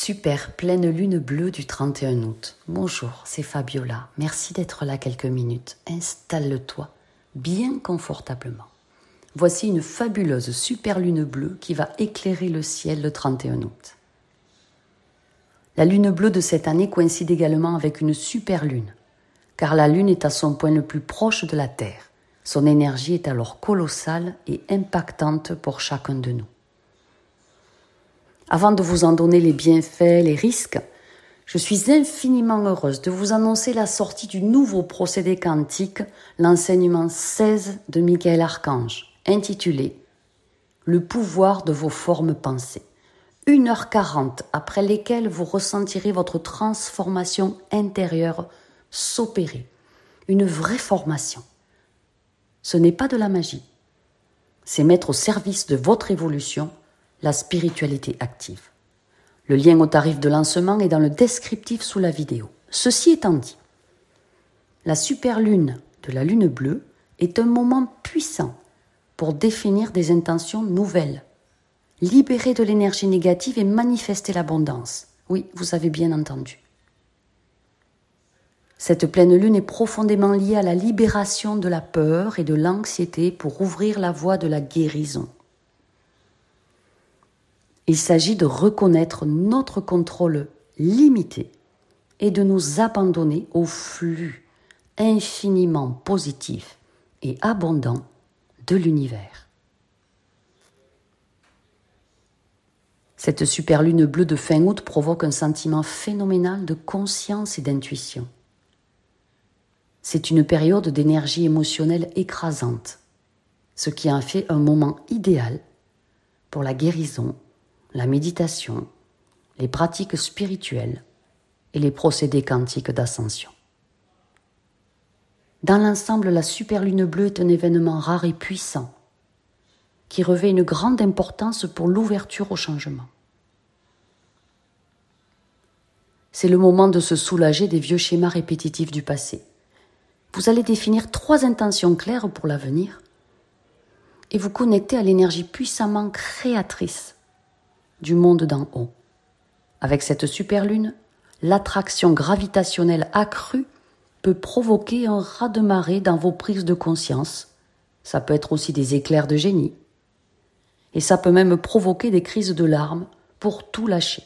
Super pleine lune bleue du 31 août. Bonjour, c'est Fabiola. Merci d'être là quelques minutes. Installe-toi bien confortablement. Voici une fabuleuse super lune bleue qui va éclairer le ciel le 31 août. La lune bleue de cette année coïncide également avec une super lune, car la lune est à son point le plus proche de la Terre. Son énergie est alors colossale et impactante pour chacun de nous. Avant de vous en donner les bienfaits, les risques, je suis infiniment heureuse de vous annoncer la sortie du nouveau procédé quantique, l'enseignement 16 de Michael Archange, intitulé Le pouvoir de vos formes pensées. 1h40 après lesquelles vous ressentirez votre transformation intérieure s'opérer. Une vraie formation. Ce n'est pas de la magie. C'est mettre au service de votre évolution la spiritualité active. Le lien au tarif de lancement est dans le descriptif sous la vidéo. Ceci étant dit, la super lune de la lune bleue est un moment puissant pour définir des intentions nouvelles, libérer de l'énergie négative et manifester l'abondance. Oui, vous avez bien entendu. Cette pleine lune est profondément liée à la libération de la peur et de l'anxiété pour ouvrir la voie de la guérison. Il s'agit de reconnaître notre contrôle limité et de nous abandonner au flux infiniment positif et abondant de l'univers. Cette super lune bleue de fin août provoque un sentiment phénoménal de conscience et d'intuition. C'est une période d'énergie émotionnelle écrasante, ce qui en fait un moment idéal pour la guérison la méditation, les pratiques spirituelles et les procédés quantiques d'ascension. Dans l'ensemble, la super lune bleue est un événement rare et puissant qui revêt une grande importance pour l'ouverture au changement. C'est le moment de se soulager des vieux schémas répétitifs du passé. Vous allez définir trois intentions claires pour l'avenir et vous connecter à l'énergie puissamment créatrice du monde d'en haut. Avec cette super lune, l'attraction gravitationnelle accrue peut provoquer un raz-de-marée dans vos prises de conscience. Ça peut être aussi des éclairs de génie. Et ça peut même provoquer des crises de larmes pour tout lâcher.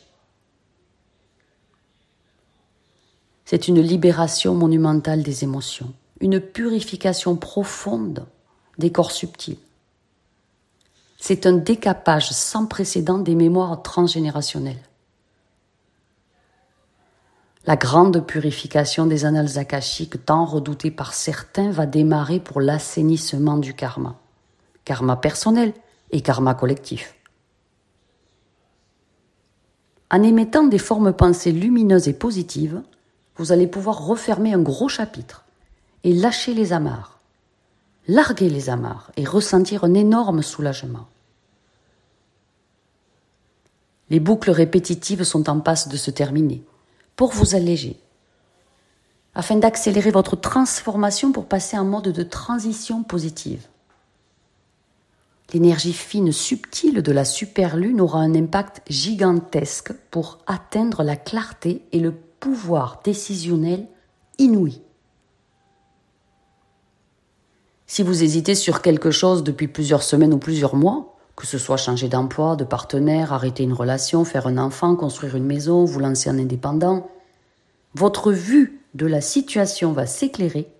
C'est une libération monumentale des émotions, une purification profonde des corps subtils. C'est un décapage sans précédent des mémoires transgénérationnelles. La grande purification des annales akashiques, tant redoutée par certains, va démarrer pour l'assainissement du karma. Karma personnel et karma collectif. En émettant des formes pensées lumineuses et positives, vous allez pouvoir refermer un gros chapitre et lâcher les amarres, larguer les amarres et ressentir un énorme soulagement. Les boucles répétitives sont en passe de se terminer pour vous alléger, afin d'accélérer votre transformation pour passer en mode de transition positive. L'énergie fine subtile de la superlune aura un impact gigantesque pour atteindre la clarté et le pouvoir décisionnel inouï. Si vous hésitez sur quelque chose depuis plusieurs semaines ou plusieurs mois, que ce soit changer d'emploi, de partenaire, arrêter une relation, faire un enfant, construire une maison, vous lancer en indépendant, votre vue de la situation va s'éclairer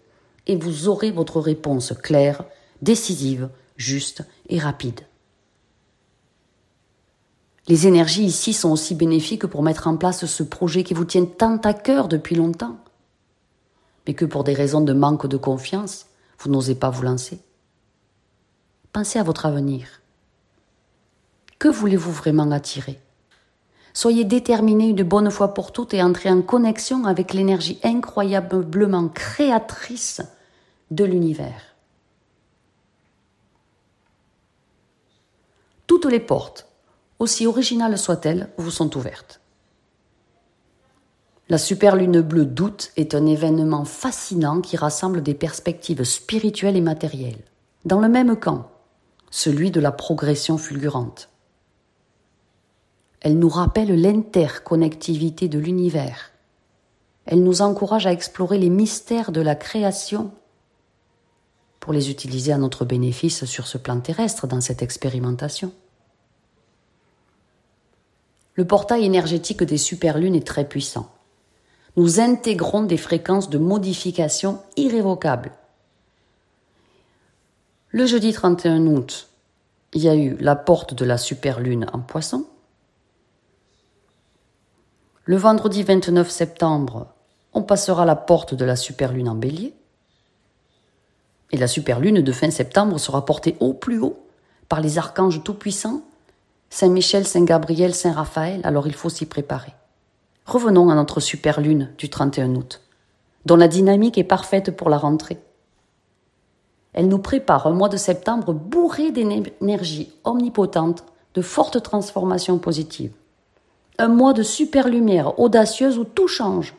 et vous aurez votre réponse claire, décisive, juste et rapide. Les énergies ici sont aussi bénéfiques pour mettre en place ce projet qui vous tient tant à cœur depuis longtemps, mais que pour des raisons de manque de confiance, vous n'osez pas vous lancer. Pensez à votre avenir. Que voulez-vous vraiment attirer? Soyez déterminé une bonne fois pour toutes et entrez en connexion avec l'énergie incroyablement créatrice de l'univers. Toutes les portes, aussi originales soient-elles, vous sont ouvertes. La super lune bleue d'août est un événement fascinant qui rassemble des perspectives spirituelles et matérielles, dans le même camp, celui de la progression fulgurante. Elle nous rappelle l'interconnectivité de l'univers. Elle nous encourage à explorer les mystères de la création pour les utiliser à notre bénéfice sur ce plan terrestre dans cette expérimentation. Le portail énergétique des superlunes est très puissant. Nous intégrons des fréquences de modification irrévocables. Le jeudi 31 août, il y a eu la porte de la superlune en poisson. Le vendredi 29 septembre, on passera la porte de la superlune en bélier. Et la superlune de fin septembre sera portée au plus haut par les archanges tout-puissants, Saint Michel, Saint Gabriel, Saint Raphaël, alors il faut s'y préparer. Revenons à notre superlune du 31 août, dont la dynamique est parfaite pour la rentrée. Elle nous prépare un mois de septembre bourré d'énergie omnipotente, de fortes transformations positives. Un mois de super lumière audacieuse où tout change,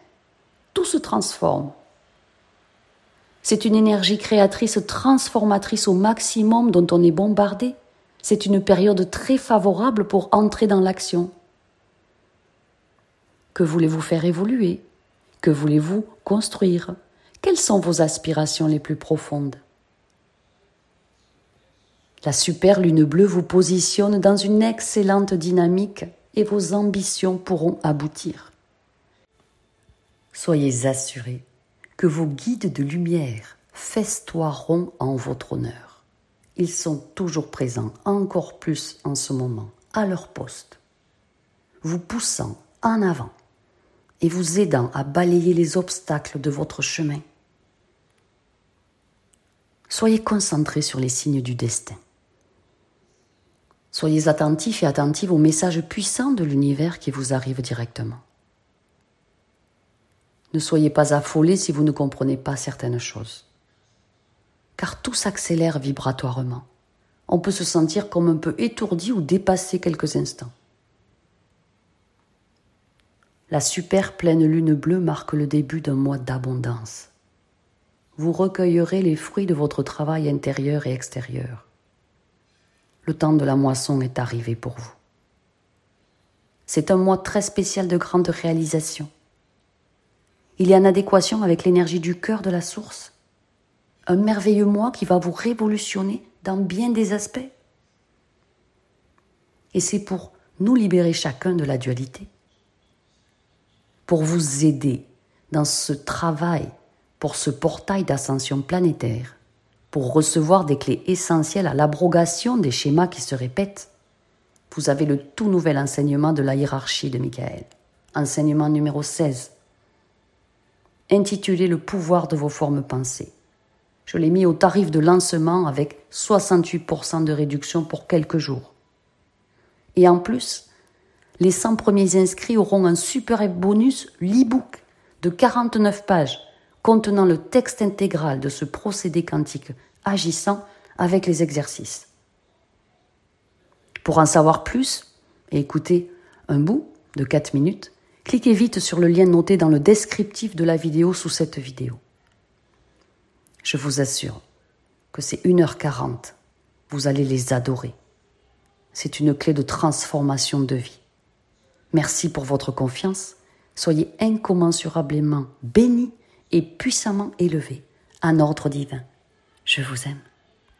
tout se transforme. C'est une énergie créatrice transformatrice au maximum dont on est bombardé. C'est une période très favorable pour entrer dans l'action. Que voulez-vous faire évoluer? Que voulez-vous construire? Quelles sont vos aspirations les plus profondes? La super lune bleue vous positionne dans une excellente dynamique et vos ambitions pourront aboutir. Soyez assurés que vos guides de lumière festoieront en votre honneur. Ils sont toujours présents, encore plus en ce moment, à leur poste, vous poussant en avant et vous aidant à balayer les obstacles de votre chemin. Soyez concentrés sur les signes du destin. Soyez attentifs et attentives aux messages puissants de l'univers qui vous arrivent directement. Ne soyez pas affolés si vous ne comprenez pas certaines choses. Car tout s'accélère vibratoirement. On peut se sentir comme un peu étourdi ou dépassé quelques instants. La super pleine lune bleue marque le début d'un mois d'abondance. Vous recueillerez les fruits de votre travail intérieur et extérieur. Le temps de la moisson est arrivé pour vous. C'est un mois très spécial de grandes réalisations il est en adéquation avec l'énergie du cœur de la source. Un merveilleux moi qui va vous révolutionner dans bien des aspects. Et c'est pour nous libérer chacun de la dualité, pour vous aider dans ce travail, pour ce portail d'ascension planétaire, pour recevoir des clés essentielles à l'abrogation des schémas qui se répètent. Vous avez le tout nouvel enseignement de la hiérarchie de Michael, enseignement numéro 16 intitulé Le pouvoir de vos formes pensées. Je l'ai mis au tarif de lancement avec 68% de réduction pour quelques jours. Et en plus, les 100 premiers inscrits auront un super bonus, l'e-book de 49 pages contenant le texte intégral de ce procédé quantique agissant avec les exercices. Pour en savoir plus et écouter un bout de 4 minutes, cliquez vite sur le lien noté dans le descriptif de la vidéo sous cette vidéo. Je vous assure que ces 1h40, vous allez les adorer. C'est une clé de transformation de vie. Merci pour votre confiance. Soyez incommensurablement bénis et puissamment élevés en ordre divin. Je vous aime.